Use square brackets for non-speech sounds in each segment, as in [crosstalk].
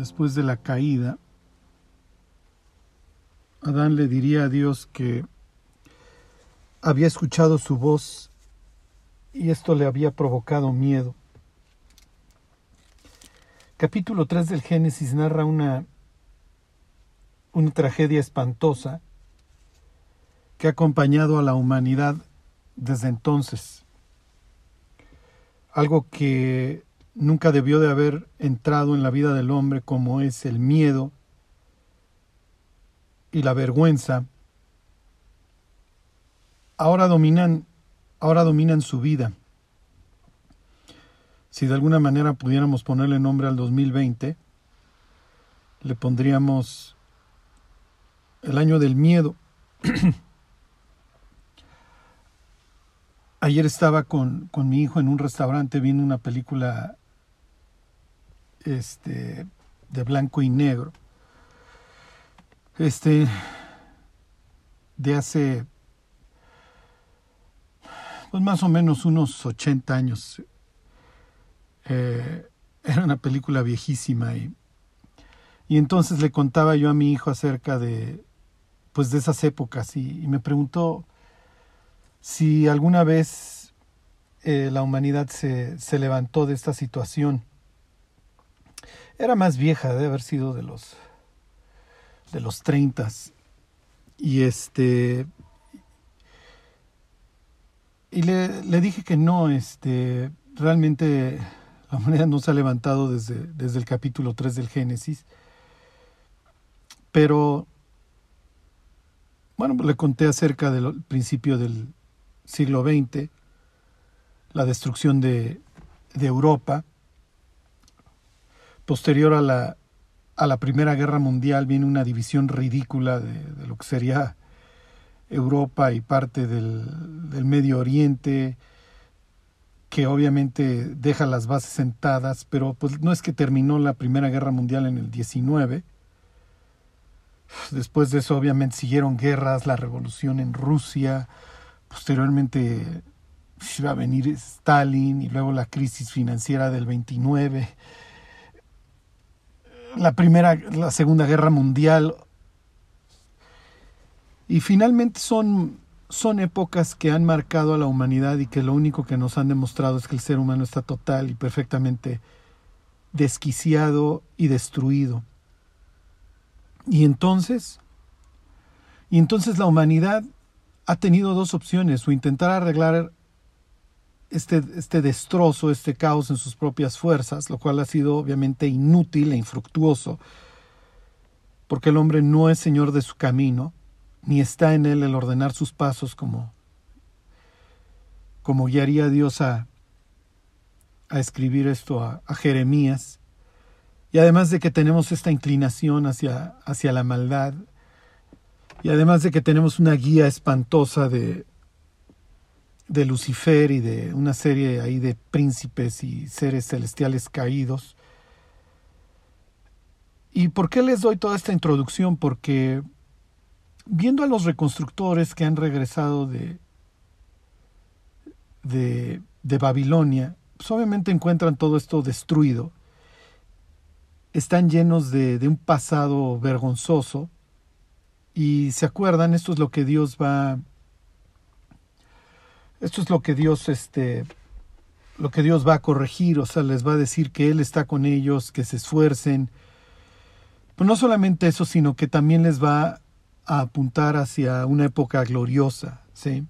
después de la caída, Adán le diría a Dios que había escuchado su voz y esto le había provocado miedo. Capítulo 3 del Génesis narra una, una tragedia espantosa que ha acompañado a la humanidad desde entonces. Algo que nunca debió de haber entrado en la vida del hombre como es el miedo y la vergüenza. Ahora dominan, ahora dominan su vida. Si de alguna manera pudiéramos ponerle nombre al 2020, le pondríamos el año del miedo. [clears throat] Ayer estaba con, con, mi hijo en un restaurante viendo una película este, de blanco y negro. Este, de hace, pues más o menos unos 80 años. Eh, era una película viejísima y, y entonces le contaba yo a mi hijo acerca de, pues de esas épocas y, me preguntó si alguna vez eh, la humanidad se, se levantó de esta situación era más vieja, de haber sido de los de los treintas. Y este y le, le, dije que no, este realmente la humanidad no se ha levantado desde, desde el capítulo 3 del Génesis. Pero bueno, le conté acerca del principio del siglo XX, la destrucción de, de Europa, posterior a la, a la Primera Guerra Mundial viene una división ridícula de, lo que sería Europa y parte del, del, Medio Oriente, que obviamente deja las bases sentadas, pero pues no es que terminó la Primera Guerra Mundial en el 19. Después de eso obviamente siguieron guerras, la revolución en Rusia, posteriormente iba a venir Stalin y luego la crisis financiera del 29 la primera, la segunda guerra mundial. Y finalmente son, son épocas que han marcado a la humanidad y que lo único que nos han demostrado es que el ser humano está total y perfectamente desquiciado y destruido. Y entonces, y entonces la humanidad ha tenido dos opciones, o intentar arreglar este, este destrozo, este caos en sus propias fuerzas, lo cual ha sido obviamente inútil e infructuoso, porque el hombre no es señor de su camino, ni está en él el ordenar sus pasos como, como guiaría Dios a, a escribir esto a, a, Jeremías. Y además de que tenemos esta inclinación hacia, hacia la maldad, y además de que tenemos una guía espantosa de, de Lucifer y de una serie ahí de príncipes y seres celestiales caídos. ¿Y por qué les doy toda esta introducción? Porque viendo a los reconstructores que han regresado de, de, de Babilonia, pues obviamente encuentran todo esto destruido. Están llenos de, de un pasado vergonzoso y se acuerdan, esto es lo que Dios va esto es lo que Dios, este, lo que Dios va a corregir, o sea, les va a decir que Él está con ellos, que se esfuercen. Pero no solamente eso, sino que también les va a apuntar hacia una época gloriosa, ¿sí?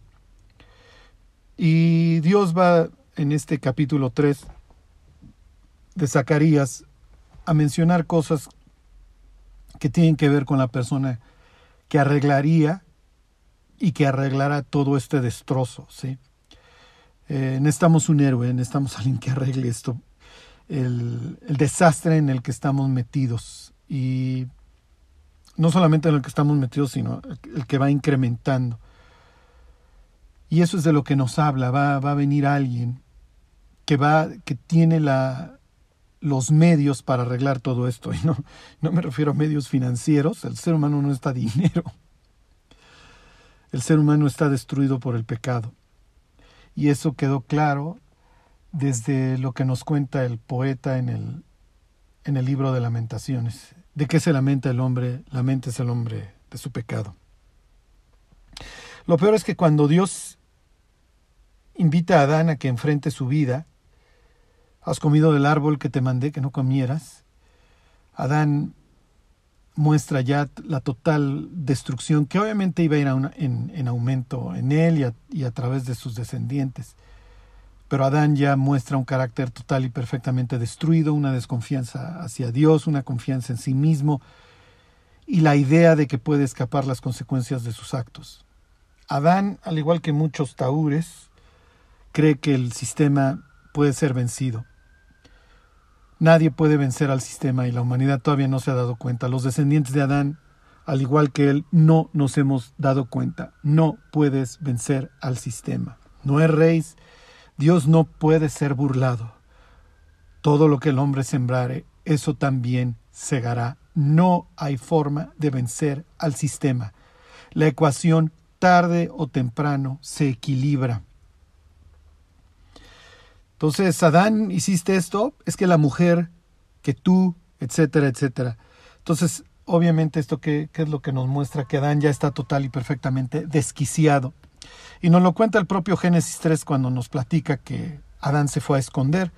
Y Dios va en este capítulo 3 de Zacarías a mencionar cosas que tienen que ver con la persona que arreglaría y que arreglara todo este destrozo, ¿sí? Eh, necesitamos un héroe, necesitamos [laughs] alguien que arregle esto, el, el, desastre en el que estamos metidos y no solamente en el que estamos metidos, sino el que va incrementando. Y eso es de lo que nos habla, va, va a venir alguien que, va, que tiene la, los medios para arreglar todo esto. [laughs] Y no, no me refiero a medios financieros, el ser humano no está dinero. El ser humano está destruido por el pecado. Y eso quedó claro desde lo que nos cuenta el poeta en el, en el libro de lamentaciones. ¿De qué se lamenta el hombre? Lamenta es el hombre de su pecado. Lo peor es que cuando Dios invita a Adán a que enfrente su vida, has comido del árbol que te mandé que no comieras, Adán muestra ya la total destrucción que obviamente iba a ir en, aumento en él y a través de sus descendientes. Pero Adán ya muestra un carácter total y perfectamente destruido, una desconfianza hacia Dios, una confianza en sí mismo y la idea de que puede escapar las consecuencias de sus actos. Adán, al igual que muchos taúres, cree que el sistema puede ser vencido. Nadie puede vencer al sistema y la humanidad todavía no se ha dado cuenta. Los descendientes de Adán, al igual que él, no nos hemos dado cuenta. No puedes vencer al sistema. No es rey, Dios no puede ser burlado. Todo lo que el hombre sembrare, eso también segará. No hay forma de vencer al sistema. La ecuación tarde o temprano se equilibra. Entonces, Adán, hiciste esto, es que la mujer, que tú, etcétera, etcétera. Entonces, obviamente esto que, es lo que nos muestra que Adán ya está total y perfectamente desquiciado. Y nos lo cuenta el propio Génesis 3 cuando nos platica que Adán se fue a esconder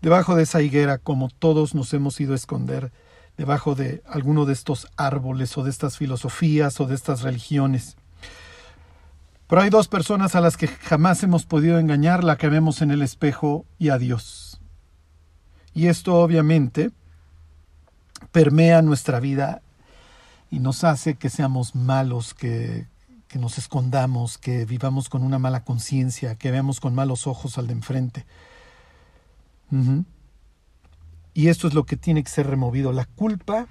debajo de esa higuera como todos nos hemos ido a esconder debajo de alguno de estos árboles o de estas filosofías o de estas religiones. Pero hay dos personas a las que jamás hemos podido engañar, la que vemos en el espejo y a Dios. Y esto obviamente permea nuestra vida y nos hace que seamos malos, que, que nos escondamos, que vivamos con una mala conciencia, que veamos con malos ojos al de enfrente. Y esto es lo que tiene que ser removido. La culpa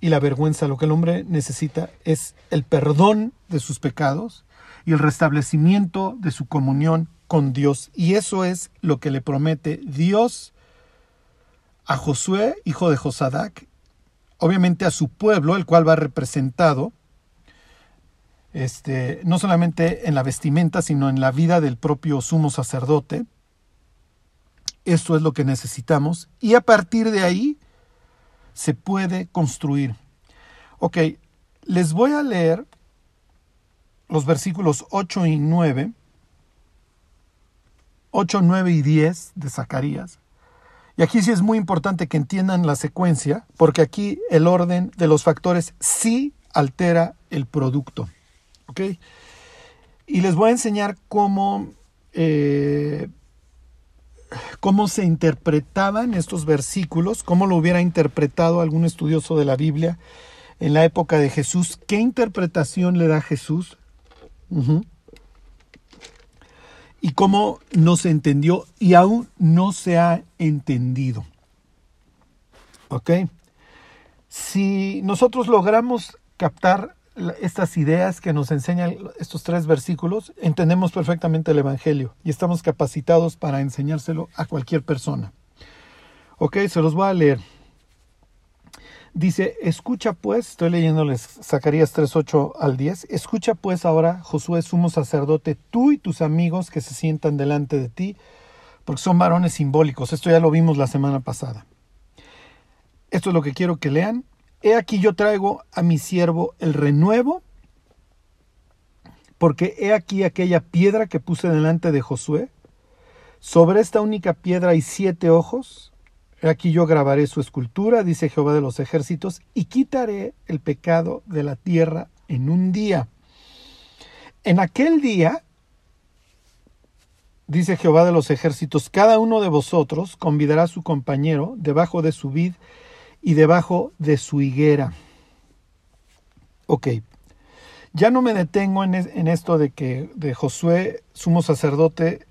y la vergüenza, lo que el hombre necesita es el perdón de sus pecados y el restablecimiento de su comunión con Dios. Y eso es lo que le promete Dios a Josué, hijo de Josadac, obviamente a su pueblo, el cual va representado este, no solamente en la vestimenta, sino en la vida del propio sumo sacerdote. Esto es lo que necesitamos y a partir de ahí se puede construir. Ok, les voy a leer los versículos 8 y 9, 8, 9 y 10 de Zacarías. Y aquí sí es muy importante que entiendan la secuencia, porque aquí el orden de los factores sí altera el producto. ¿Ok? Y les voy a enseñar cómo, eh, cómo se interpretaban estos versículos, cómo lo hubiera interpretado algún estudioso de la Biblia en la época de Jesús, qué interpretación le da Jesús y cómo no se entendió y aún no se ha entendido. ¿Ok? Si nosotros logramos captar estas ideas que nos enseñan estos tres versículos, entendemos perfectamente el Evangelio y estamos capacitados para enseñárselo a cualquier persona. Ok, se los voy a leer. Dice, escucha pues, estoy leyéndoles Zacarías 3, 8 al 10, escucha pues ahora, Josué, sumo sacerdote, tú y tus amigos que se sientan delante de ti, porque son varones simbólicos. Esto ya lo vimos la semana pasada. Esto es lo que quiero que lean He aquí yo traigo a mi siervo el renuevo, porque he aquí aquella piedra que puse delante de Josué. Sobre esta única piedra hay siete ojos. Aquí yo grabaré su escultura, dice Jehová de los ejércitos, y quitaré el pecado de la tierra en un día. En aquel día, dice Jehová de los ejércitos, cada uno de vosotros convidará a su compañero debajo de su vid y debajo de su higuera. Ok, ya no me detengo en, esto de que de Josué, sumo sacerdote,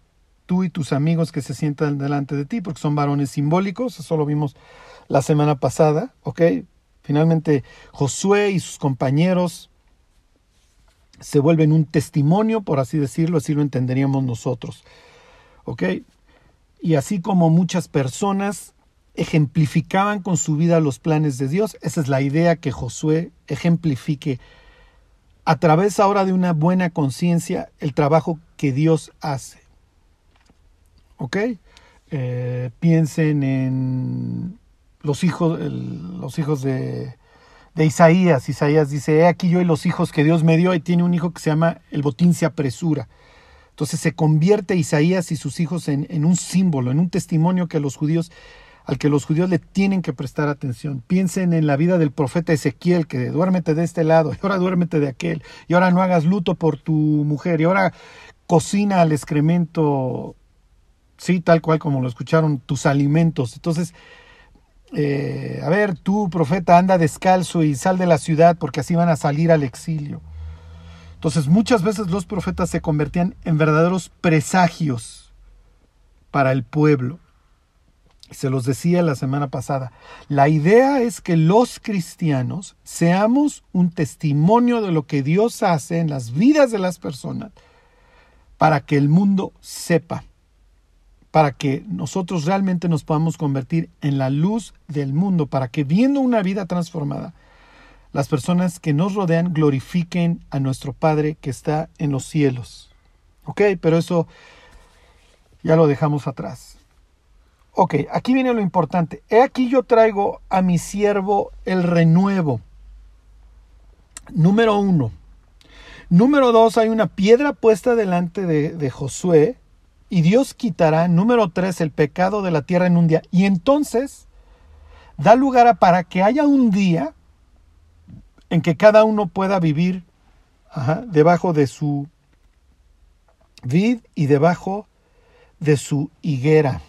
tú y tus amigos que se sientan delante de ti, porque son varones simbólicos, eso lo vimos la semana pasada, ok. Finalmente Josué y sus compañeros se vuelven un testimonio, por así decirlo, así lo entenderíamos nosotros, ok. Y así como muchas personas ejemplificaban con su vida los planes de Dios. Esa es la idea que Josué ejemplifique a través ahora de una buena conciencia el trabajo que Dios hace. ¿Ok? Eh, piensen en los hijos, los hijos de, de Isaías. Isaías dice, he aquí yo y los hijos que Dios me dio, y tiene un hijo que se llama el botín se apresura. Entonces se convierte Isaías y sus hijos en, en, un símbolo, en un testimonio que los judíos, al que los judíos le tienen que prestar atención. Piensen en la vida del profeta Ezequiel, que duérmete de este lado, y ahora duérmete de aquel, y ahora no hagas luto por tu mujer, y ahora cocina al excremento, sí, tal cual como lo escucharon, tus alimentos. Entonces, eh, a ver, tú, profeta, anda descalzo y sal de la ciudad porque así van a salir al exilio. Entonces muchas veces los profetas se convertían en verdaderos presagios para el pueblo. Se los decía la semana pasada. La idea es que los cristianos seamos un testimonio de lo que Dios hace en las vidas de las personas para que el mundo sepa para que nosotros realmente nos podamos convertir en la luz del mundo, para que viendo una vida transformada, las personas que nos rodean glorifiquen a nuestro Padre que está en los cielos. ¿Ok? Pero eso ya lo dejamos atrás. Ok, aquí viene lo importante. He aquí yo traigo a mi siervo el renuevo. Número uno. Número dos, hay una piedra puesta delante de, de Josué y Dios quitará, número tres, el pecado de la tierra en un día. Y entonces da lugar a para que haya un día en que cada uno pueda vivir debajo de su vid y debajo de su higuera.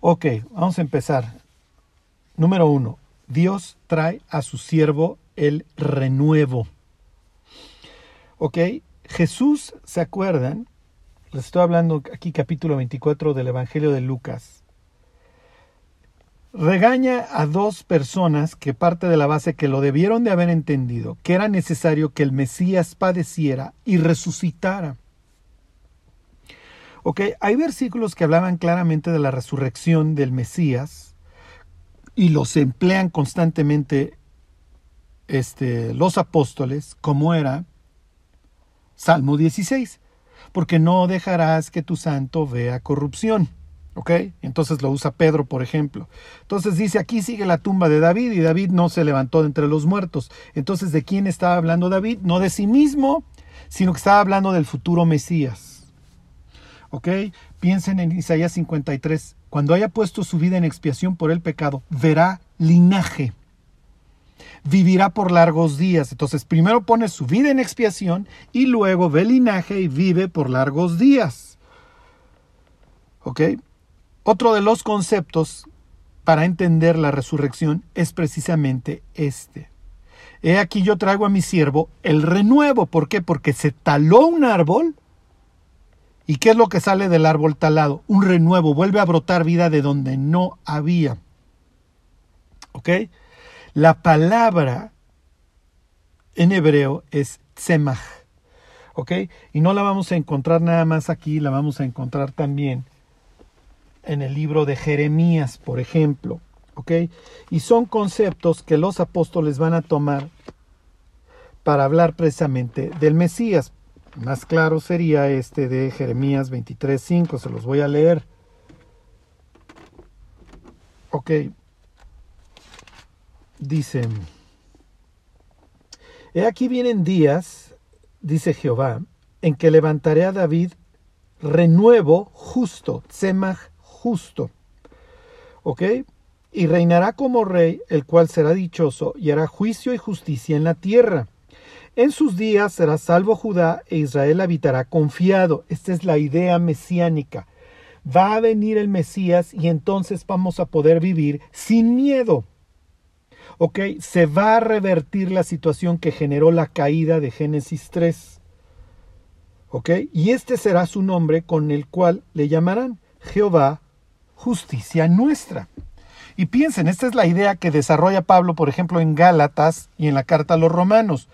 Ok, vamos a empezar. Número uno, Dios trae a su siervo el renuevo. Ok, Jesús, ¿se acuerdan? Les estoy hablando aquí capítulo 24 del Evangelio de Lucas. Regaña a dos personas que parte de la base que lo debieron de haber entendido, que era necesario que el Mesías padeciera y resucitara. Ok, hay versículos que hablaban claramente de la resurrección del Mesías y los emplean constantemente este, los apóstoles, como era Salmo 16 porque no dejarás que tu santo vea corrupción. ¿Ok? Entonces lo usa Pedro, por ejemplo. Entonces dice, aquí sigue la tumba de David y David no se levantó de entre los muertos. Entonces, ¿de quién estaba hablando David? No de sí mismo, sino que estaba hablando del futuro Mesías. ¿Ok? Piensen en Isaías 53. Cuando haya puesto su vida en expiación por el pecado, verá linaje vivirá por largos días. Entonces primero pone su vida en expiación y luego ve linaje y vive por largos días. ¿Ok? Otro de los conceptos para entender la resurrección es precisamente este. He aquí yo traigo a mi siervo el renuevo. ¿Por qué? Porque se taló un árbol. ¿Y qué es lo que sale del árbol talado? Un renuevo. Vuelve a brotar vida de donde no había. ¿Ok? La palabra en hebreo es tzemach. ¿Ok? Y no la vamos a encontrar nada más aquí, la vamos a encontrar también en el libro de Jeremías, por ejemplo. ¿Ok? Y son conceptos que los apóstoles van a tomar para hablar precisamente del Mesías. Más claro sería este de Jeremías 23.5, se los voy a leer. Ok, dice, He aquí vienen días, dice Jehová, en que levantaré a David renuevo justo, tzemach justo. ¿Ok? Y reinará como rey, el cual será dichoso, y hará juicio y justicia en la tierra. En sus días será salvo Judá e Israel habitará confiado. Esta es la idea mesiánica. Va a venir el Mesías y entonces vamos a poder vivir sin miedo. ¿Ok? Se va a revertir la situación que generó la caída de Génesis 3. ¿Ok? Y este será su nombre con el cual le llamarán Jehová, justicia nuestra. Y piensen, esta es la idea que desarrolla Pablo, por ejemplo, en Gálatas y en la carta a los romanos.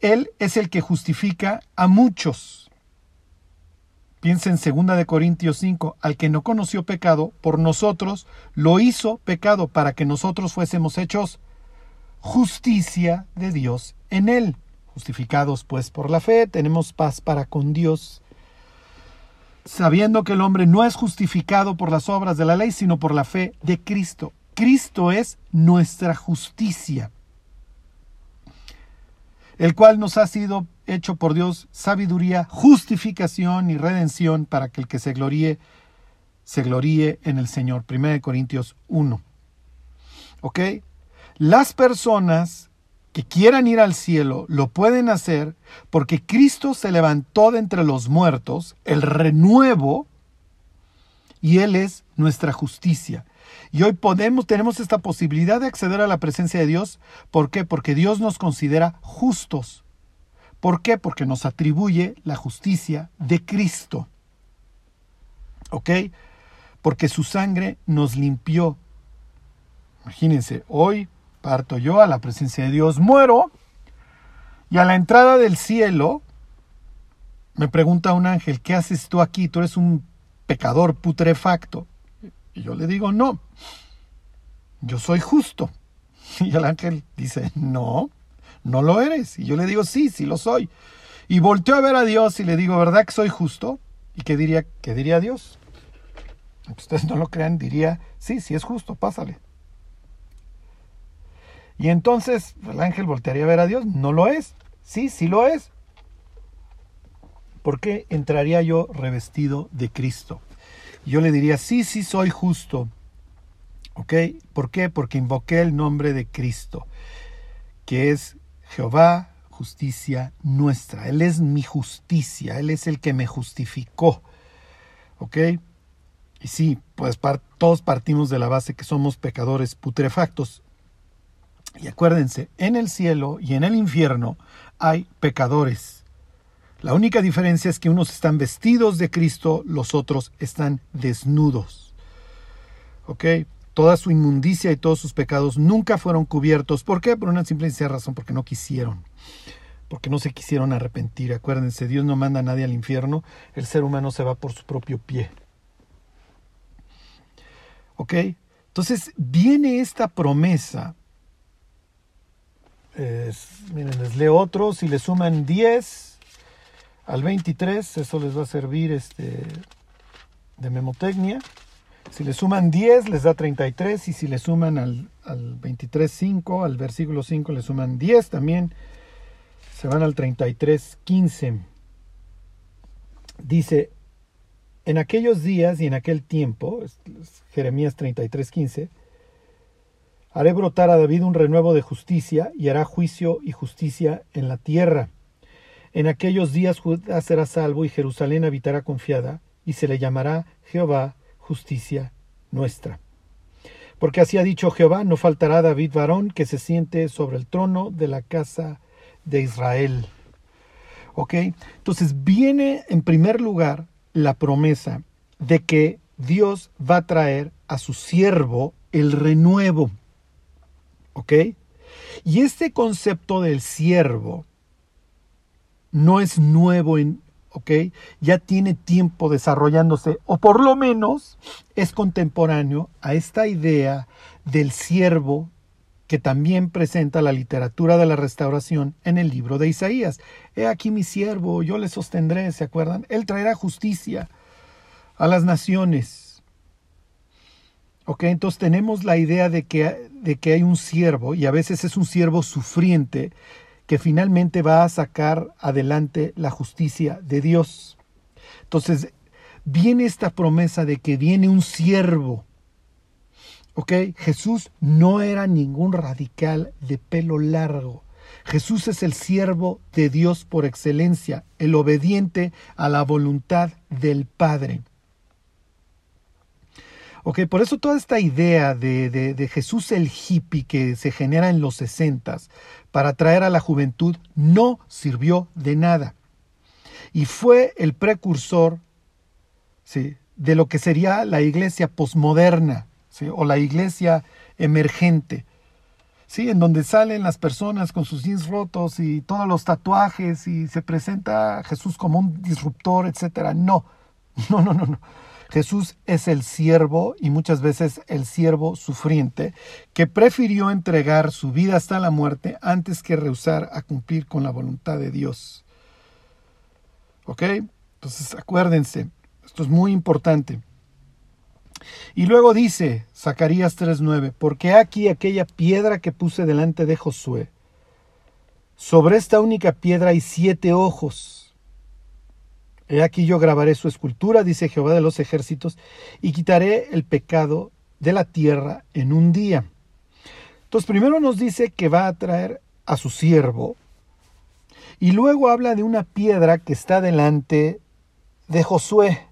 Él es el que justifica a muchos. Piensa en 2 de Corintios 5, al que no conoció pecado, por nosotros lo hizo pecado para que nosotros fuésemos hechos justicia de Dios en él. Justificados pues por la fe, tenemos paz para con Dios. sabiendo que el hombre no es justificado por las obras de la ley, sino por la fe de Cristo. Cristo es nuestra justicia, el cual nos ha sido hecho por Dios sabiduría, justificación y redención para que el que se gloríe, se gloríe en el Señor. 1 Corintios 1. ¿Ok? Las personas que quieran ir al cielo lo pueden hacer porque Cristo se levantó de entre los muertos, el renuevo, y Él es nuestra justicia. Y hoy podemos, tenemos esta posibilidad de acceder a la presencia de Dios. ¿Por qué? Porque Dios nos considera justos. ¿Por qué? Porque nos atribuye la justicia de Cristo. ¿Ok? Porque su sangre nos limpió. Imagínense, hoy parto yo a la presencia de Dios, muero, y a la entrada del cielo me pregunta un ángel, ¿qué haces tú aquí? Tú eres un pecador putrefacto. Y yo le digo, no, yo soy justo. [laughs] Y el ángel dice, no, no lo eres. Y yo le digo, sí, sí lo soy. Y volteo a ver a Dios y le digo, ¿verdad que soy justo? ¿Y qué diría, qué diría Dios? Ustedes no lo crean, diría, sí, sí es justo, pásale. Y entonces el ángel voltearía a ver a Dios. No lo es. Sí, sí lo es. ¿Por qué entraría yo revestido de Cristo? Yo le diría, sí, sí soy justo. ¿Ok? ¿Por qué? Porque invoqué el nombre de Cristo, que es Jehová, justicia nuestra. Él es mi justicia, Él es el que me justificó. ¿Ok? Y sí, pues todos partimos de la base que somos pecadores putrefactos. Y acuérdense, en el cielo y en el infierno hay pecadores. La única diferencia es que unos están vestidos de Cristo, los otros están desnudos. ¿Ok? Toda su inmundicia y todos sus pecados nunca fueron cubiertos. ¿Por qué? Por una simple y sencilla razón, porque no quisieron. Porque no se quisieron arrepentir. Acuérdense, Dios no manda a nadie al infierno, el ser humano se va por su propio pie. ¿Ok? Entonces viene esta promesa miren, les leo otro. Si le suman 10 al 23, eso les va a servir este, de memotecnia. Si le suman 10, les da 33. Y si le suman al, al 23, 5, al versículo 5, le suman 10 también. Se van al 33, 15. Dice, en aquellos días y en aquel tiempo, Jeremías 33, 15, Haré brotar a David un renuevo de justicia y hará juicio y justicia en la tierra. En aquellos días Judá será salvo y Jerusalén habitará confiada y se le llamará Jehová justicia nuestra. Porque así ha dicho Jehová, no faltará David varón que se siente sobre el trono de la casa de Israel. ¿Ok? Entonces viene en primer lugar la promesa de que Dios va a traer a su siervo el renuevo. ¿Ok? Y este concepto del siervo no es nuevo en, Ya tiene tiempo desarrollándose, o por lo menos es contemporáneo a esta idea del siervo que también presenta la literatura de la restauración en el libro de Isaías. He aquí mi siervo, yo le sostendré, ¿se acuerdan? Él traerá justicia a las naciones Ok, entonces tenemos la idea de que, de que hay un siervo, y a veces es un siervo sufriente, que finalmente va a sacar adelante la justicia de Dios. Entonces, viene esta promesa de que viene un siervo. ¿Ok? Jesús no era ningún radical de pelo largo. Jesús es el siervo de Dios por excelencia, el obediente a la voluntad del Padre. Ok, por eso toda esta idea de, de, Jesús el hippie que se genera en los sesentas para atraer a la juventud no sirvió de nada. Y fue el precursor ¿sí? de lo que sería la iglesia posmoderna ¿sí? o la iglesia emergente. ¿sí? en donde salen las personas con sus jeans rotos y todos los tatuajes y se presenta Jesús como un disruptor, etcétera. No, [laughs] no, no, no, no. Jesús es el siervo y muchas veces el siervo sufriente que prefirió entregar su vida hasta la muerte antes que rehusar a cumplir con la voluntad de Dios. ¿Ok? Entonces acuérdense, Esto es muy importante. Y luego dice Zacarías 3:9, porque aquí aquella piedra que puse delante de Josué. Sobre esta única piedra hay siete ojos. He aquí yo grabaré su escultura, dice Jehová de los ejércitos, y quitaré el pecado de la tierra en un día. Entonces primero nos dice que va a traer a su siervo, y luego habla de una piedra que está delante de Josué.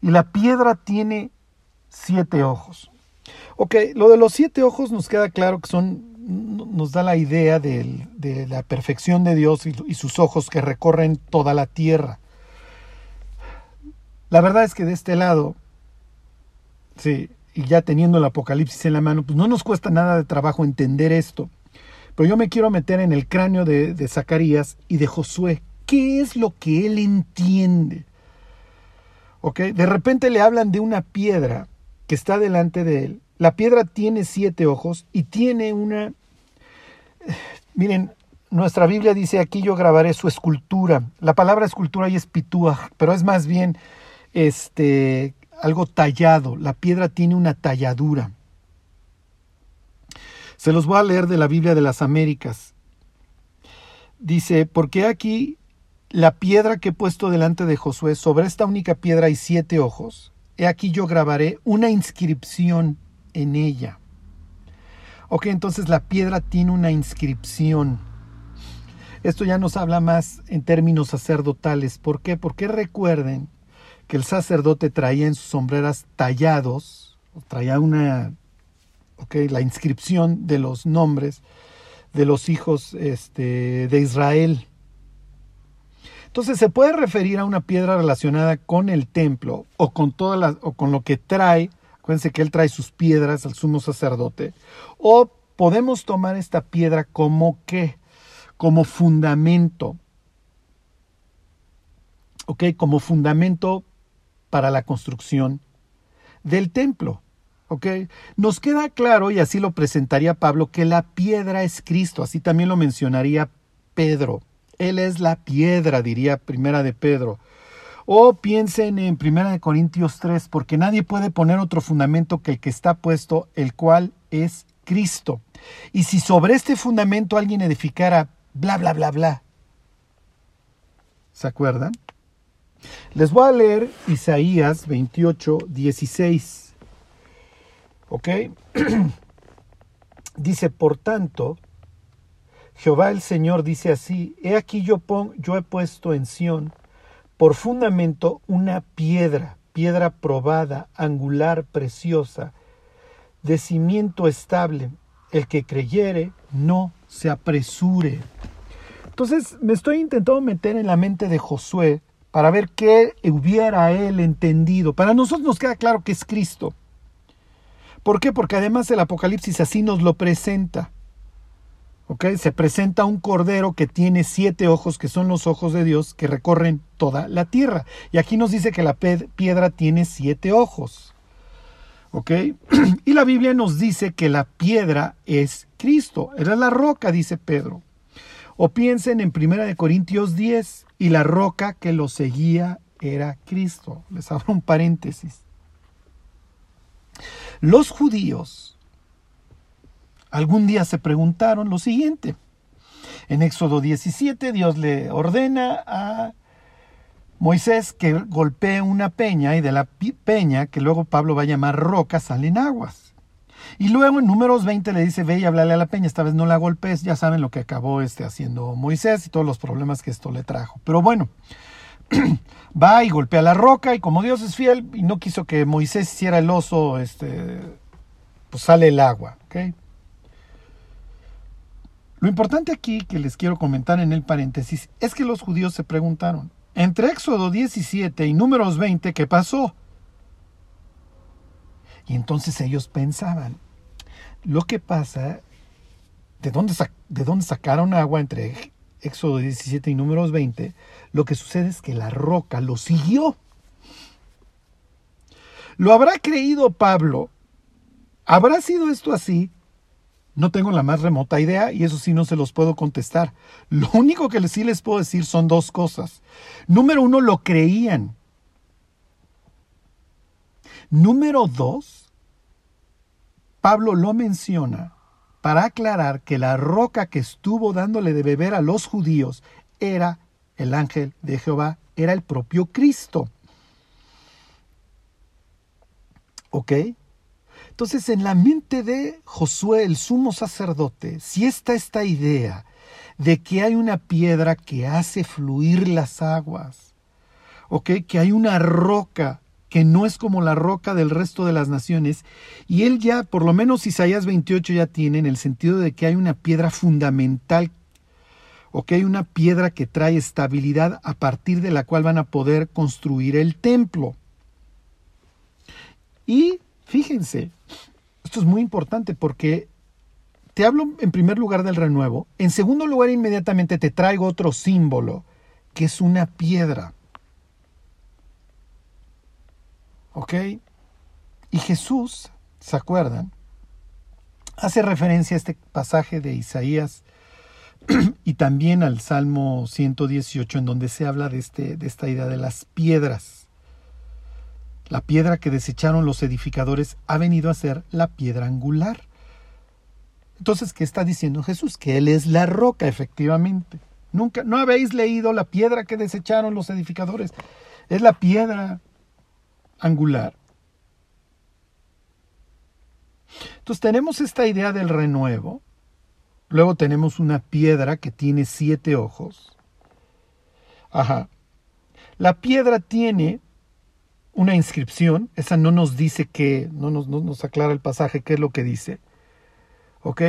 Y la piedra tiene siete ojos. Ok, lo de los siete ojos nos queda claro que son, nos da la idea de, la perfección de Dios y, y sus ojos que recorren toda la tierra. La verdad es que de este lado, sí, y ya teniendo el Apocalipsis en la mano, pues no nos cuesta nada de trabajo entender esto. Pero yo me quiero meter en el cráneo de, Zacarías y de Josué. ¿Qué es lo que él entiende? ¿Ok? De repente le hablan de una piedra que está delante de él. La piedra tiene siete ojos y tiene una... [sighs] Miren, nuestra Biblia dice aquí yo grabaré su escultura. La palabra escultura ahí es pitúa, pero es más bien este algo tallado. La piedra tiene una talladura. Se los voy a leer de la Biblia de las Américas. Dice, porque aquí la piedra que he puesto delante de Josué, sobre esta única piedra hay siete ojos. He aquí yo grabaré una inscripción en ella. Ok, entonces la piedra tiene una inscripción. Esto ya nos habla más en términos sacerdotales. ¿Por qué? Porque recuerden que el sacerdote traía en sus sombreras tallados, traía una la inscripción de los nombres de los hijos este, de Israel. Entonces se puede referir a una piedra relacionada con el templo o con todas o con lo que trae. Acuérdense que él trae sus piedras al sumo sacerdote. O podemos tomar esta piedra como qué? Como fundamento. ¿Ok? Como fundamento para la construcción del templo. Nos queda claro, y así lo presentaría Pablo, que la piedra es Cristo, así también lo mencionaría Pedro. Él es la piedra, diría Primera de Pedro. O piensen en Primera de Corintios 3, porque nadie puede poner otro fundamento que el que está puesto, el cual es Cristo. Y si sobre este fundamento alguien edificara bla, bla, bla, bla. ¿Se acuerdan? Les voy a leer Isaías 28, 16. ¿Ok? [clears throat] dice, por tanto, Jehová el Señor dice así, he aquí yo, yo he puesto en Sión por fundamento una piedra, piedra probada, angular, preciosa, de cimiento estable. El que creyere, no se apresure. Entonces me estoy intentando meter en la mente de Josué para ver qué hubiera él entendido. Para nosotros nos queda claro que es Cristo. ¿Por qué? Porque además el Apocalipsis así nos lo presenta. ¿Ok? Se presenta un cordero que tiene siete ojos, que son los ojos de Dios, que recorren toda la tierra. Y aquí nos dice que la piedra tiene siete ojos. ¿Ok? [clears throat] Y la Biblia nos dice que la piedra es Cristo. Era la roca, dice Pedro. O piensen en 1 Corintios 10, y la roca que lo seguía era Cristo. Les abro un paréntesis. Los judíos algún día se preguntaron lo siguiente. En Éxodo 17 Dios le ordena a Moisés que golpee una peña y de la peña, que luego Pablo va a llamar roca, salen aguas. Y luego en números 20 le dice, ve y háblale a la peña, esta vez no la golpes, ya saben lo que acabó este haciendo Moisés y todos los problemas que esto le trajo. Pero bueno, [clears throat] va y golpea la roca y como Dios es fiel y no quiso que Moisés hiciera el oso, este, pues sale el agua. Lo importante aquí que les quiero comentar en el paréntesis es que los judíos se preguntaron, entre Éxodo 17 y Números 20, ¿qué pasó? Y entonces ellos pensaban, lo que pasa, ¿de dónde, de dónde sacaron agua entre Éxodo 17 y números 20, lo que sucede es que la roca lo siguió. ¿Lo habrá creído Pablo? ¿Habrá sido esto así? No tengo la más remota idea y eso sí no se los puedo contestar. Lo único que sí les puedo decir son dos cosas. Número uno, lo creían. Número dos, Pablo lo menciona para aclarar que la roca que estuvo dándole de beber a los judíos era el ángel de Jehová, era el propio Cristo. ¿Ok? Entonces, en la mente de Josué, el sumo sacerdote, si está esta idea de que hay una piedra que hace fluir las aguas, ¿ok? Que hay una roca que no es como la roca del resto de las naciones, y él ya, por lo menos Isaías 28 ya tiene, en el sentido de que hay una piedra fundamental, o que hay una piedra que trae estabilidad a partir de la cual van a poder construir el templo. Y fíjense, esto es muy importante porque te hablo en primer lugar del renuevo, en segundo lugar inmediatamente te traigo otro símbolo, que es una piedra. ¿Ok? Y Jesús, ¿se acuerdan? Hace referencia a este pasaje de Isaías [clears throat] y también al Salmo 118 en donde se habla de, este, de esta idea de las piedras. La piedra que desecharon los edificadores ha venido a ser la piedra angular. Entonces, ¿qué está diciendo Jesús? Que Él es la roca, efectivamente. Nunca, no habéis leído la piedra que desecharon los edificadores. Es la piedra angular. Entonces tenemos esta idea del renuevo. Luego tenemos una piedra que tiene siete ojos. Ajá. La piedra tiene una inscripción. Esa no nos dice que, no nos, no nos aclara el pasaje qué es lo que dice. ¿Ok?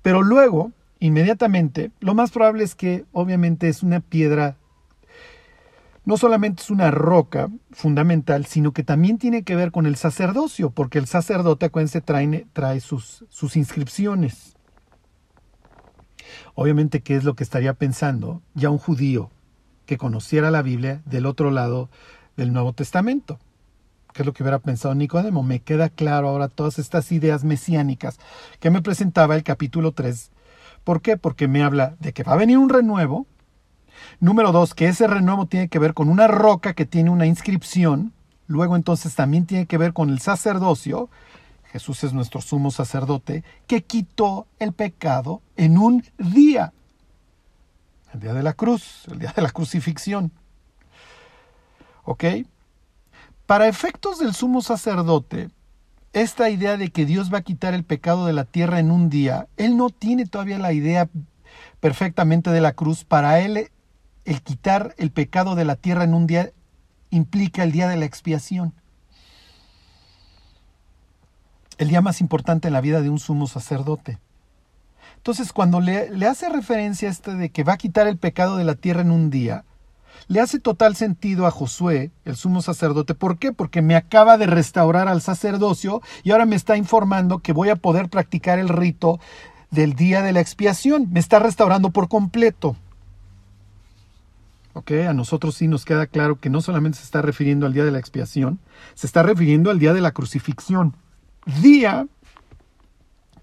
Pero luego, inmediatamente, lo más probable es que obviamente es una piedra no solamente es una roca fundamental, sino que también tiene que ver con el sacerdocio, porque el sacerdote, acuérdense, trae, sus, sus inscripciones. Obviamente, ¿qué es lo que estaría pensando ya un judío que conociera la Biblia del otro lado del Nuevo Testamento? ¿Qué es lo que hubiera pensado Nicodemo? Me queda claro ahora todas estas ideas mesiánicas que me presentaba el capítulo 3. ¿Por qué? Porque me habla de que va a venir un renuevo, Número dos, que ese renuevo tiene que ver con una roca que tiene una inscripción. Luego entonces también tiene que ver con el sacerdocio. Jesús es nuestro sumo sacerdote que quitó el pecado en un día. El día de la cruz, el día de la crucifixión. ¿Ok? Para efectos del sumo sacerdote, esta idea de que Dios va a quitar el pecado de la tierra en un día, él no tiene todavía la idea perfectamente de la cruz. Para él el quitar el pecado de la tierra en un día implica el día de la expiación. El día más importante en la vida de un sumo sacerdote. Entonces, cuando le, le hace referencia a este de que va a quitar el pecado de la tierra en un día, le hace total sentido a Josué, el sumo sacerdote. ¿Por qué? Porque me acaba de restaurar al sacerdocio y ahora me está informando que voy a poder practicar el rito del día de la expiación. Me está restaurando por completo. A nosotros sí nos queda claro que no solamente se está refiriendo al día de la expiación, se está refiriendo al día de la crucifixión. Día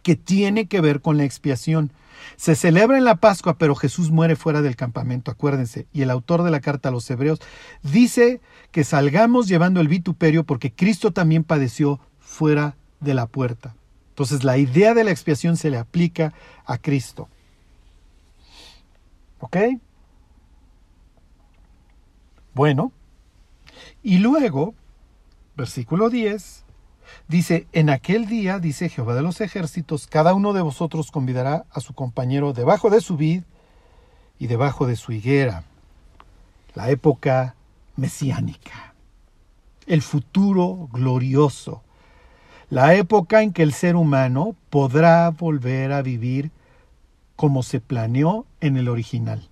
que tiene que ver con la expiación. Se celebra en la Pascua, pero Jesús muere fuera del campamento, acuérdense. Y el autor de la carta a los Hebreos dice que salgamos llevando el vituperio porque Cristo también padeció fuera de la puerta. Entonces la idea de la expiación se le aplica a Cristo. ¿Ok? Bueno, y luego, versículo 10, dice, en aquel día, dice Jehová de los ejércitos, cada uno de vosotros convidará a su compañero debajo de su vid y debajo de su higuera. La época mesiánica, el futuro glorioso, la época en que el ser humano podrá volver a vivir como se planeó en el original.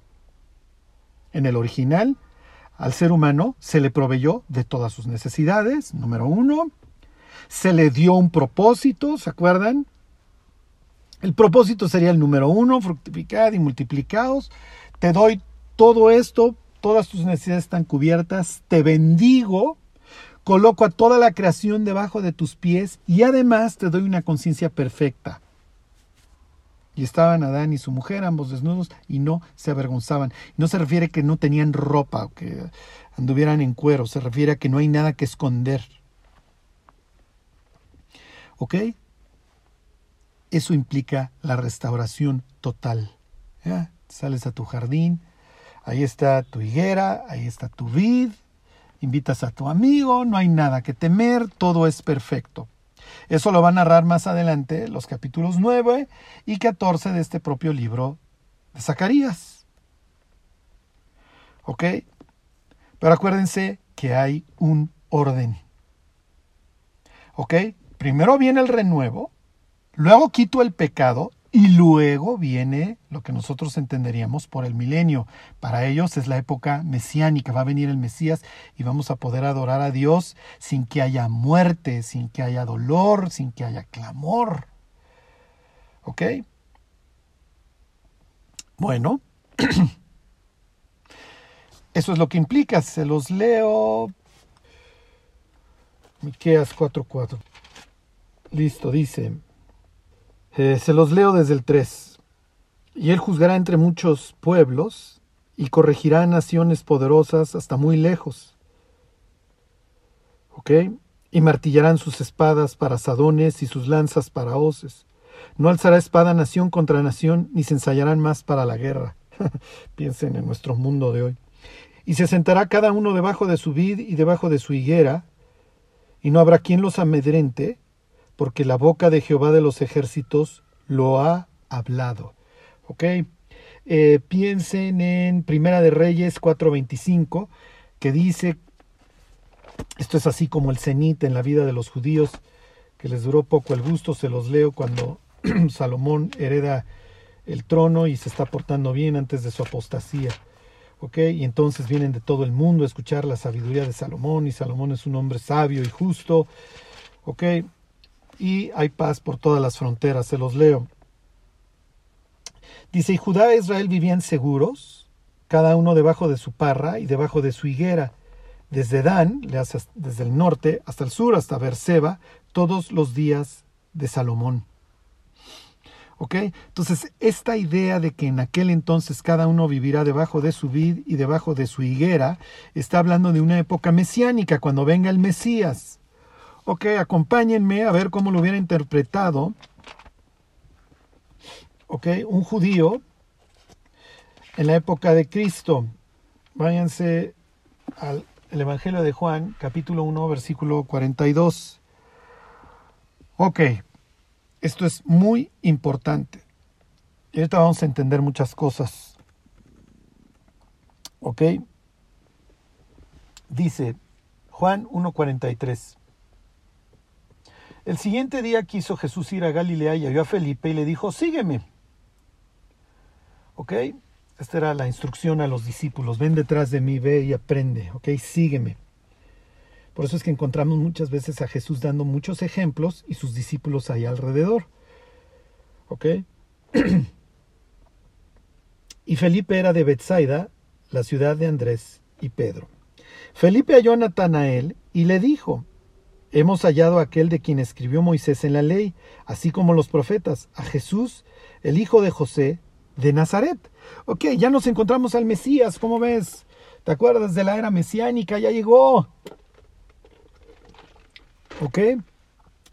En el original, al ser humano se le proveyó de todas sus necesidades, número uno. Se le dio un propósito, ¿se acuerdan? El propósito sería el número uno, fructificad y multiplicaos. Te doy todo esto, todas tus necesidades están cubiertas, te bendigo, coloco a toda la creación debajo de tus pies y además te doy una conciencia perfecta. Y estaban Adán y su mujer, ambos desnudos, y no se avergonzaban. No se refiere que no tenían ropa o que anduvieran en cuero, se refiere a que no hay nada que esconder. ¿Ok? Eso implica la restauración total. ¿Ya? Sales a tu jardín, ahí está tu higuera, ahí está tu vid, invitas a tu amigo, no hay nada que temer, todo es perfecto. Eso lo va a narrar más adelante los capítulos 9 y 14 de este propio libro de Zacarías. ¿Ok? Pero acuérdense que hay un orden. ¿Ok? Primero viene el renuevo, luego quito el pecado y luego viene lo que nosotros entenderíamos por el milenio. Para ellos es la época mesiánica, va a venir el Mesías y vamos a poder adorar a Dios sin que haya muerte, sin que haya dolor, sin que haya clamor. ¿Ok? Bueno, [clears throat] eso es lo que implica. Se los leo. Miqueas 4:4. Listo, dice. Eh, se los leo desde el 3. Y él juzgará entre muchos pueblos y corregirá naciones poderosas hasta muy lejos. ¿Ok? Y martillarán sus espadas para asadones y sus lanzas para hoces. No alzará espada nación contra nación, ni se ensayarán más para la guerra. [laughs] Piensen en nuestro mundo de hoy. Y se sentará cada uno debajo de su vid y debajo de su higuera, y no habrá quien los amedrente, porque la boca de Jehová de los ejércitos lo ha hablado. ¿Ok? Eh, piensen en Primera de Reyes 4:25, que dice, esto es así como el cenit en la vida de los judíos, que les duró poco el gusto, se los leo cuando [clears throat] Salomón hereda el trono y se está portando bien antes de su apostasía. ¿Ok? Y entonces vienen de todo el mundo a escuchar la sabiduría de Salomón y Salomón es un hombre sabio y justo. ¿Ok? Y hay paz por todas las fronteras. Se los leo. Dice, y Judá e Israel vivían seguros, cada uno debajo de su parra y debajo de su higuera, desde Dan, desde el norte hasta el sur, hasta Berseba, todos los días de Salomón. ¿Ok? Entonces, esta idea de que en aquel entonces cada uno vivirá debajo de su vid y debajo de su higuera, está hablando de una época mesiánica, cuando venga el Mesías. Ok, acompáñenme a ver cómo lo hubiera interpretado. Ok, un judío en la época de Cristo. Váyanse al Evangelio de Juan, capítulo 1, versículo 42. Ok, esto es muy importante. Y ahorita vamos a entender muchas cosas. Ok. Dice Juan 1.43. El siguiente día quiso Jesús ir a Galilea y vio a Felipe y le dijo, sígueme. ¿Ok? Esta era la instrucción a los discípulos. Ven detrás de mí, ve y aprende. ¿Ok? Sígueme. Por eso es que encontramos muchas veces a Jesús dando muchos ejemplos y sus discípulos ahí alrededor. ¿Ok? [clears throat] y Felipe era de Bethsaida, la ciudad de Andrés y Pedro. Felipe halló a Natanael y le dijo, Hemos hallado a aquel de quien escribió Moisés en la ley, así como los profetas, a Jesús, el hijo de José, de Nazaret. Ok, ya nos encontramos al Mesías, ¿cómo ves? ¿Te acuerdas de la era mesiánica? Ya llegó. Ok,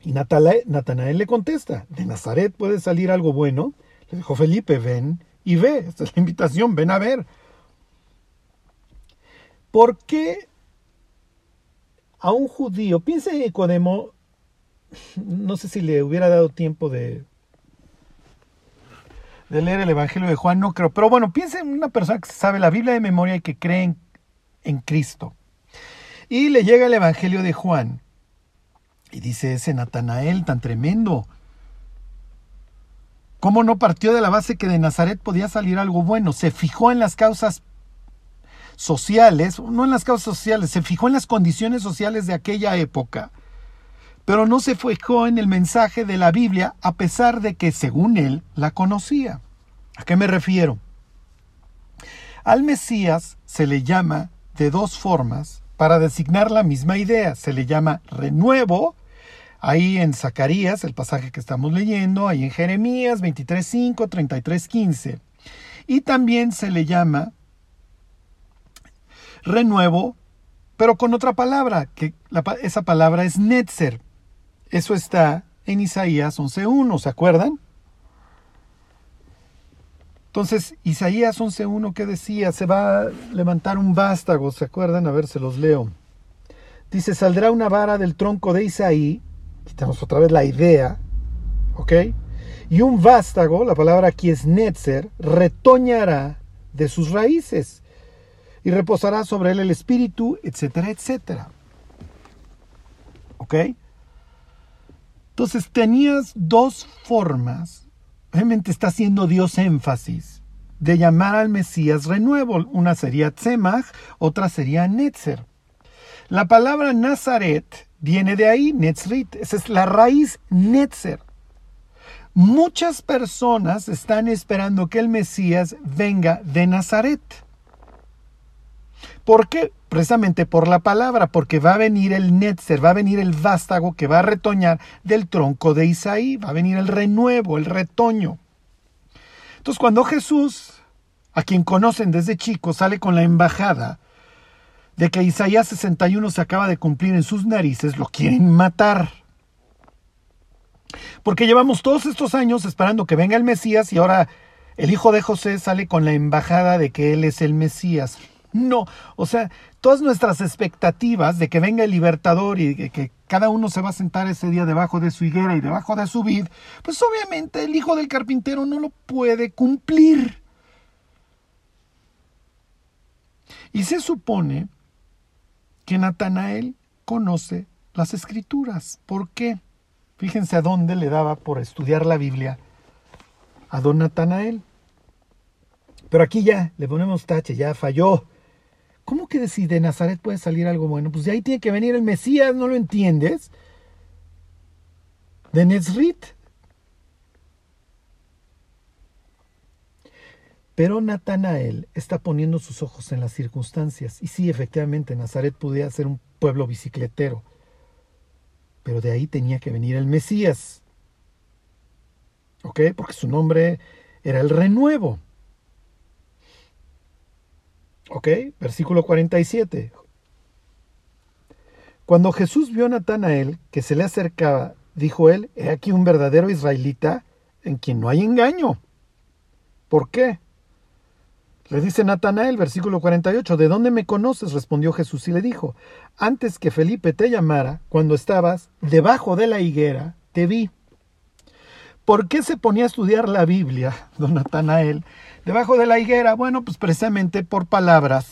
y Natanael le contesta, de Nazaret puede salir algo bueno. Le dijo Felipe, ven y ve, esta es la invitación, ven a ver. ¿Por qué a un judío, piensa en Nicodemo, no sé si le hubiera dado tiempo de, de leer el Evangelio de Juan, no creo, pero bueno, piensa en una persona que sabe la Biblia de memoria y que cree en, en Cristo. Y le llega el Evangelio de Juan y dice ese Natanael tan tremendo. ¿Cómo no partió de la base que de Nazaret podía salir algo bueno? Se fijó en las causas sociales, no en las causas sociales, se fijó en las condiciones sociales de aquella época, pero no se fijó en el mensaje de la Biblia a pesar de que, según él, la conocía. ¿A qué me refiero? Al Mesías se le llama de dos formas para designar la misma idea. Se le llama renuevo, ahí en Zacarías, el pasaje que estamos leyendo, ahí en Jeremías 23.5, 33.15. Y también se le llama renuevo, pero con otra palabra, que esa palabra es netzer. Eso está en Isaías 11.1, ¿se acuerdan? Entonces, Isaías 11.1, ¿qué decía? Se va a levantar un vástago, ¿se acuerdan? A ver, se los leo. Dice, saldrá una vara del tronco de Isaí, quitamos otra vez la idea, ¿ok? Y un vástago, la palabra aquí es netzer, retoñará de sus raíces y reposará sobre él el espíritu, etcétera, etcétera. ¿Ok? Entonces tenías dos formas, realmente está haciendo Dios énfasis, de llamar al Mesías renuevo. Una sería Tzemach, otra sería Netzer. La palabra Nazaret viene de ahí, Netzrit, esa es la raíz Netzer. Muchas personas están esperando que el Mesías venga de Nazaret. ¿Por qué? Precisamente por la palabra, porque va a venir el Netzer, va a venir el vástago que va a retoñar del tronco de Isaí, va a venir el renuevo, el retoño. Entonces cuando Jesús, a quien conocen desde chico, sale con la embajada de que Isaías 61 se acaba de cumplir en sus narices, lo quieren matar. Porque llevamos todos estos años esperando que venga el Mesías y ahora el hijo de José sale con la embajada de que él es el Mesías. No, o sea, todas nuestras expectativas de que venga el libertador y que, cada uno se va a sentar ese día debajo de su higuera y debajo de su vid, pues obviamente el hijo del carpintero no lo puede cumplir. Y se supone que Natanael conoce las escrituras. ¿Por qué? Fíjense a dónde le daba por estudiar la Biblia a don Natanael. Pero aquí ya le ponemos tache, ya falló. ¿Cómo que si de Nazaret puede salir algo bueno? Pues de ahí tiene que venir el Mesías, ¿no lo entiendes? De Nezrit. Pero Natanael está poniendo sus ojos en las circunstancias. Y sí, efectivamente, Nazaret podía ser un pueblo bicicletero pero de ahí tenía que venir el Mesías. ¿Ok? Porque su nombre era el renuevo. ¿Ok? Versículo 47. Cuando Jesús vio a Natanael que se le acercaba, dijo él, he aquí un verdadero israelita en quien no hay engaño. ¿Por qué? Le dice Natanael, versículo 48, ¿de dónde me conoces? respondió Jesús y le dijo, antes que Felipe te llamara, cuando estabas debajo de la higuera, te vi. ¿Por qué se ponía a estudiar la Biblia, don Natanael, debajo de la higuera? Bueno, pues precisamente por palabras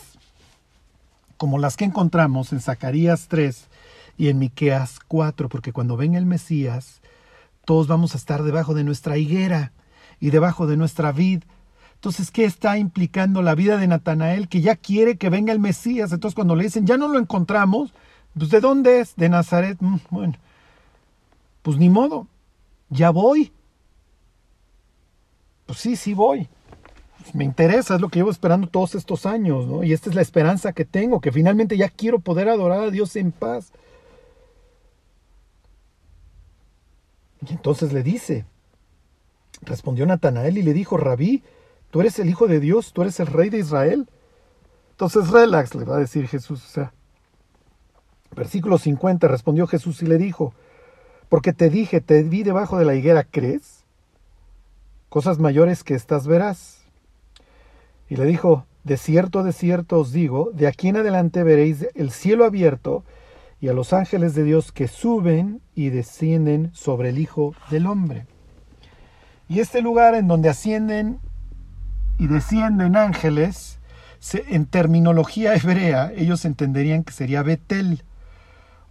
como las que encontramos en Zacarías 3 y en Miqueas 4, porque cuando venga el Mesías, todos vamos a estar debajo de nuestra higuera y debajo de nuestra vid entonces, ¿qué está implicando la vida de Natanael? Que ya quiere que venga el Mesías. Entonces, cuando le dicen, ya no lo encontramos, pues ¿de dónde es? De Nazaret. Mm, bueno, pues ni modo, ya voy. Pues sí, sí voy. Me interesa, es lo que llevo esperando todos estos años, ¿no? Y esta es la esperanza que tengo, que finalmente ya quiero poder adorar a Dios en paz. Y entonces le dice, respondió Natanael y le dijo, Rabí, Tú eres el Hijo de Dios, tú eres el Rey de Israel. Entonces, relax, le va a decir Jesús. O sea, versículo 50, respondió Jesús y le dijo, porque te dije, te vi debajo de la higuera, ¿crees? Cosas mayores que estas verás. Y le dijo, de cierto, de cierto os digo, de aquí en adelante veréis el cielo abierto y a los ángeles de Dios que suben y descienden sobre el Hijo del Hombre. Y este lugar en donde ascienden y descienden ángeles, en terminología hebrea ellos entenderían que sería Betel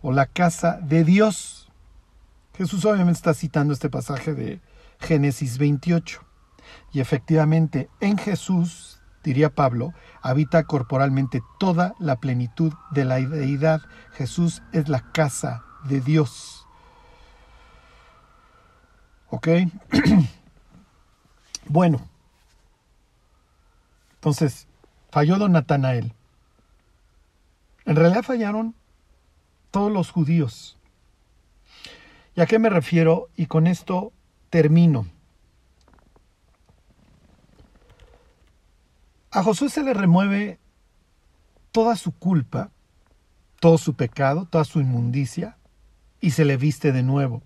o la casa de Dios. Jesús obviamente está citando este pasaje de Génesis 28. Y efectivamente en Jesús, diría Pablo, habita corporalmente toda la plenitud de la deidad. Jesús es la casa de Dios. ¿Ok? [clears throat] bueno, entonces, falló don Natanael. En realidad fallaron todos los judíos. ¿Y a qué me refiero? Y con esto termino. A Josué se le remueve toda su culpa, todo su pecado, toda su inmundicia, y se le viste de nuevo.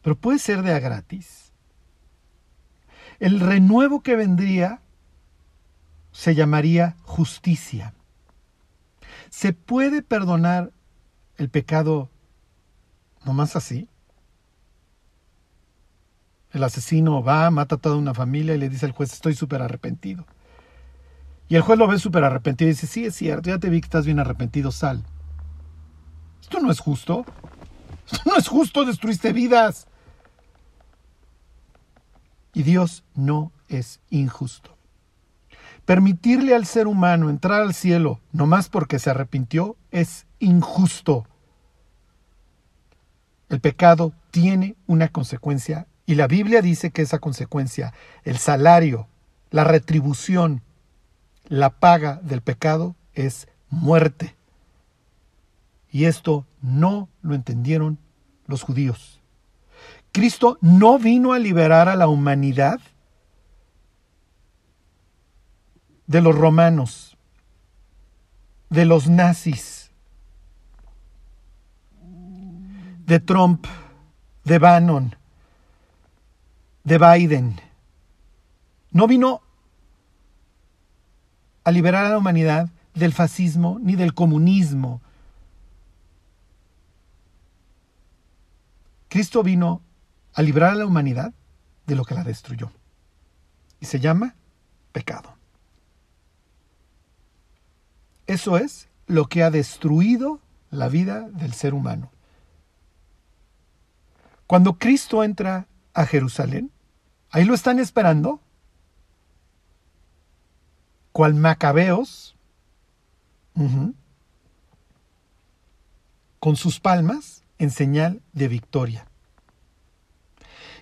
pero puede ser de a gratis. El renuevo que vendría se llamaría justicia. ¿Se puede perdonar el pecado nomás así? El asesino va, mata a toda una familia y le dice al juez, estoy súper arrepentido. Y el juez lo ve súper arrepentido y dice, sí, es cierto, ya te vi que estás bien arrepentido, sal. Esto no es justo. Esto no es justo, destruiste vidas. Y Dios no es injusto. Permitirle al ser humano entrar al cielo nomás porque se arrepintió es injusto. El pecado tiene una consecuencia y la Biblia dice que esa consecuencia, el salario, la retribución, la paga del pecado es muerte. Y esto no lo entendieron los judíos. Cristo no vino a liberar a la humanidad de los romanos, de los nazis, de Trump, de Bannon, de Biden. No vino a liberar a la humanidad del fascismo ni del comunismo. Cristo vino a librar a la humanidad de lo que la destruyó. Y se llama pecado. Eso es lo que ha destruido la vida del ser humano. Cuando Cristo entra a Jerusalén, ahí lo están esperando, cual macabeos, con sus palmas en señal de victoria.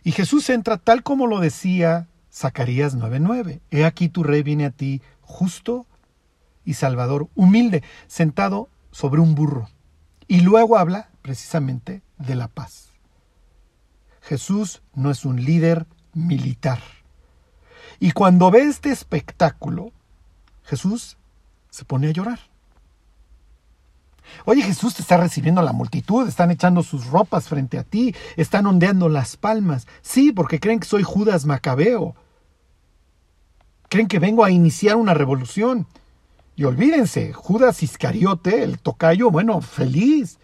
Y Jesús entra tal como lo decía Zacarías 9:9. He aquí tu rey viene a ti justo y Salvador, humilde, sentado sobre un burro. Y luego habla precisamente de la paz. Jesús no es un líder militar. Y cuando ve este espectáculo, Jesús se pone a llorar. Oye, Jesús te está recibiendo la multitud, están echando sus ropas frente a ti, están ondeando las palmas. Sí, porque creen que soy Judas Macabeo. Creen que vengo a iniciar una revolución. Y olvídense, Judas Iscariote, el tocayo, bueno, feliz.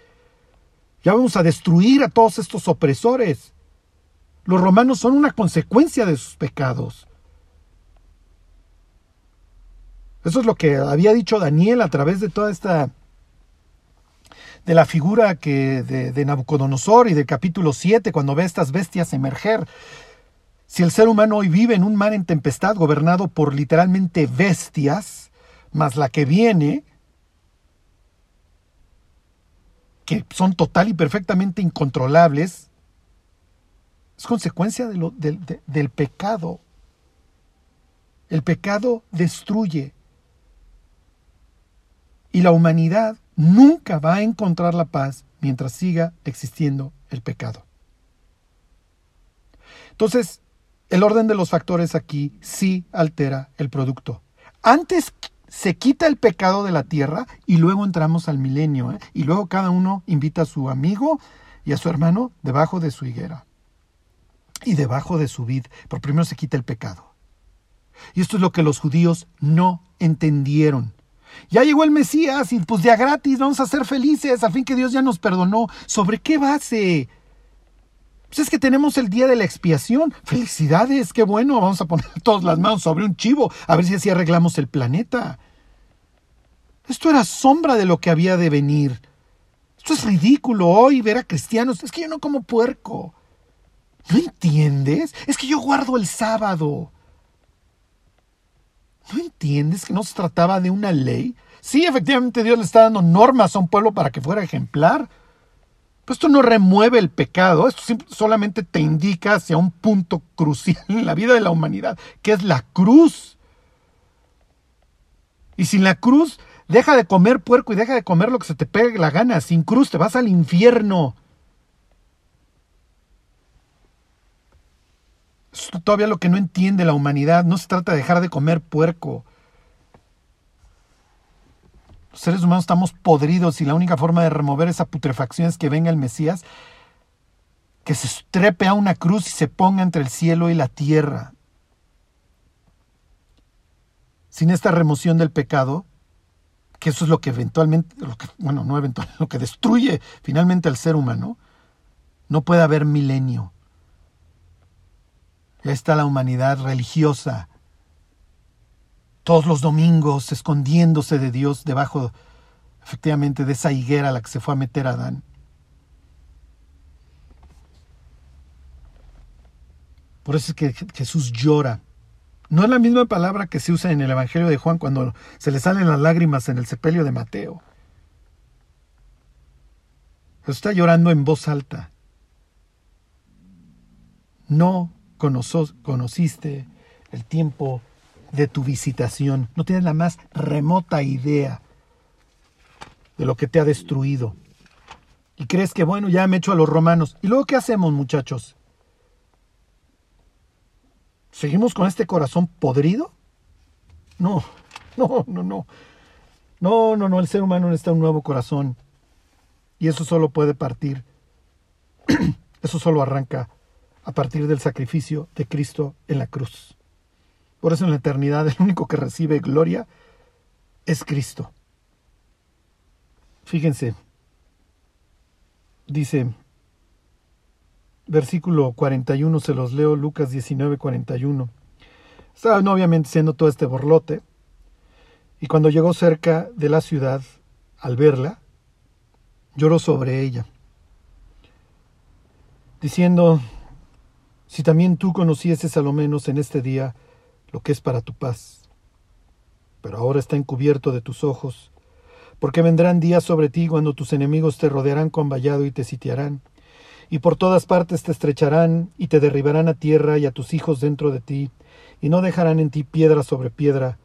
Ya vamos a destruir a todos estos opresores. Los romanos son una consecuencia de sus pecados. Eso es lo que había dicho Daniel a través de toda esta de la figura que de, de, Nabucodonosor y del capítulo 7, cuando ve a estas bestias emerger. Si el ser humano hoy vive en un mar en tempestad gobernado por literalmente bestias, más la que viene, que son total y perfectamente incontrolables, es consecuencia del pecado. El pecado destruye. Y la humanidad nunca va a encontrar la paz mientras siga existiendo el pecado. Entonces, el orden de los factores aquí sí altera el producto. Antes se quita el pecado de la tierra y luego entramos al milenio. ¿eh? Y luego cada uno invita a su amigo y a su hermano debajo de su higuera y debajo de su vid. Pero primero se quita el pecado. Y esto es lo que los judíos no entendieron. Ya llegó el Mesías y pues ya gratis vamos a ser felices, al fin que Dios ya nos perdonó. ¿Sobre qué base? Pues es que tenemos el día de la expiación. Felicidades, qué bueno. Vamos a poner todas las manos sobre un chivo, a ver si así arreglamos el planeta. Esto era sombra de lo que había de venir. Esto es ridículo hoy ver a cristianos. Es que yo no como puerco. ¿No entiendes? Es que yo guardo el sábado. ¿No entiendes que no se trataba de una ley? Sí, efectivamente Dios le está dando normas a un pueblo para que fuera ejemplar. Pero esto no remueve el pecado, esto solamente te indica hacia un punto crucial en la vida de la humanidad, que es la cruz. Y sin la cruz, Deja de comer puerco y deja de comer lo que se te pegue la gana. Sin cruz te vas al infierno. Es todavía lo que no entiende la humanidad. No se trata de dejar de comer puerco. Los seres humanos estamos podridos y la única forma de remover esa putrefacción es que venga el Mesías. que se estrepe a una cruz y se ponga entre el cielo y la tierra. Sin esta remoción del pecado, que eso es lo que eventualmente, bueno, no eventualmente, [laughs] lo que destruye finalmente al ser humano, no puede haber milenio. Ya está la humanidad religiosa, todos los domingos escondiéndose de Dios debajo, efectivamente, de esa higuera a la que se fue a meter Adán. Por eso es que Jesús llora. No es la misma palabra que se usa en el Evangelio de Juan cuando se le salen las lágrimas en el sepelio de Mateo. Está llorando en voz alta. No conociste el tiempo de tu visitación. No tienes la más remota idea de lo que te ha destruido. Y crees que, bueno, ya me echo a los romanos. ¿Y luego qué hacemos, muchachos? ¿Seguimos con este corazón podrido? No, no, no, no. No, no, no, el ser humano necesita un nuevo corazón. Y eso solo puede partir, [clears throat] eso solo arranca a partir del sacrificio de Cristo en la cruz. Por eso en la eternidad el único que recibe gloria es Cristo. Fíjense, dice versículo 41, se los leo, Lucas 19, 41. Estaba obviamente siendo todo este borlote, y cuando llegó cerca de la ciudad, al verla, lloró sobre ella, diciendo, si también tú conocieses a lo menos en este día lo que es para tu paz. Pero ahora está encubierto de tus ojos, porque vendrán días sobre ti cuando tus enemigos te rodearán con vallado y te sitiarán y por todas partes te estrecharán y te derribarán a tierra y a tus hijos dentro de ti, y no dejarán en ti piedra sobre piedra,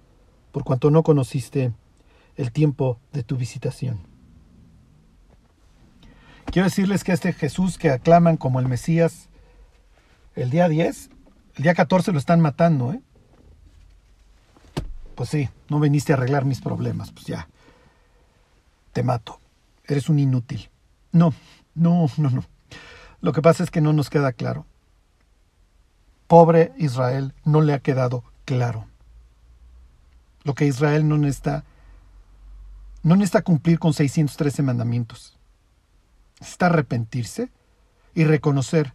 por cuanto no conociste el tiempo de tu visitación. Quiero decirles que este Jesús que aclaman como el Mesías, el día 10, el día 14 lo están matando, ¿eh? Pues sí, no viniste a arreglar mis problemas, pues ya, te mato, eres un inútil. No, no, no, no. Lo que pasa es que no nos queda claro. Pobre Israel no le ha quedado claro. Lo que Israel no necesita, no necesita cumplir con 613 mandamientos. Necesita arrepentirse y reconocer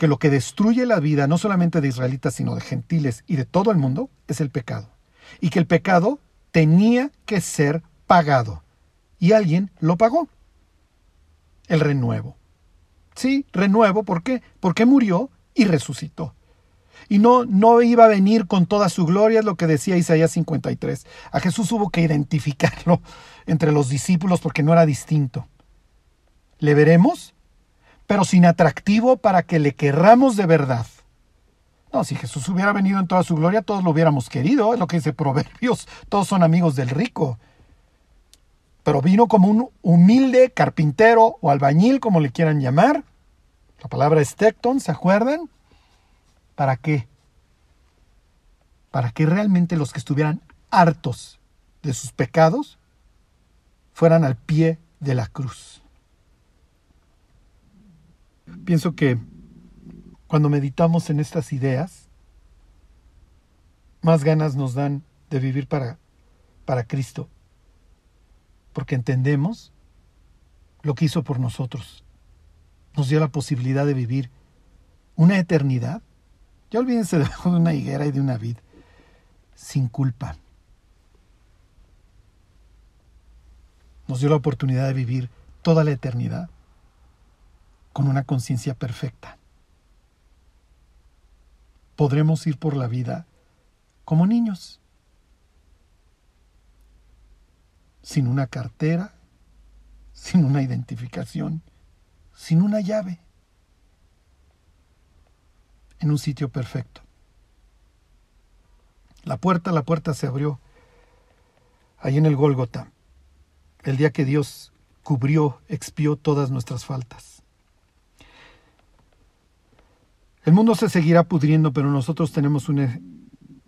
que lo que destruye la vida no solamente de israelitas, sino de gentiles y de todo el mundo, es el pecado. Y que el pecado tenía que ser pagado. Y alguien lo pagó. El renuevo. Sí, renuevo, ¿por qué? Porque murió y resucitó. Y no, no iba a venir con toda su gloria, es lo que decía Isaías 53. A Jesús hubo que identificarlo entre los discípulos porque no era distinto. Le veremos, pero sin atractivo para que le querramos de verdad. No, si Jesús hubiera venido en toda su gloria, todos lo hubiéramos querido, es lo que dice Proverbios, todos son amigos del rico pero vino como un humilde carpintero o albañil, como le quieran llamar. La palabra es tecton, ¿se acuerdan? ¿Para qué? Para que realmente los que estuvieran hartos de sus pecados fueran al pie de la cruz. Pienso que cuando meditamos en estas ideas, más ganas nos dan de vivir para, para Cristo porque entendemos lo que hizo por nosotros. Nos dio la posibilidad de vivir una eternidad. Ya olvídense de [laughs] una higuera y de una vid, sin culpa. Nos dio la oportunidad de vivir toda la eternidad con una conciencia perfecta. Podremos ir por la vida como niños sin una cartera, sin una identificación, sin una llave, en un sitio perfecto. La puerta, la puerta se abrió ahí en el Gólgota, el día que Dios cubrió, expió todas nuestras faltas. El mundo se seguirá pudriendo, pero nosotros tenemos una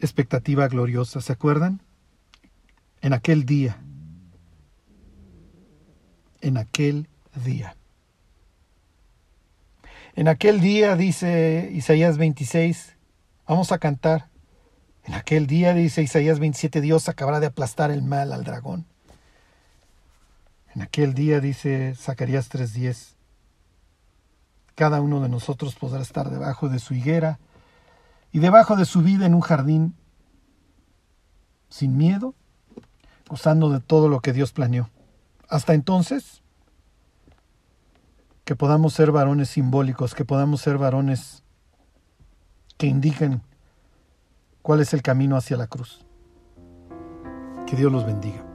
expectativa gloriosa, ¿se acuerdan? En aquel día, en aquel día. En aquel día, dice Isaías 26, vamos a cantar. En aquel día, dice Isaías 27, Dios acabará de aplastar el mal al dragón. En aquel día, dice Zacarías 3:10, cada uno de nosotros podrá estar debajo de su higuera y debajo de su vida en un jardín, sin miedo, gozando de todo lo que Dios planeó. Hasta entonces, que podamos ser varones simbólicos, que podamos ser varones que indiquen cuál es el camino hacia la cruz. Que Dios los bendiga.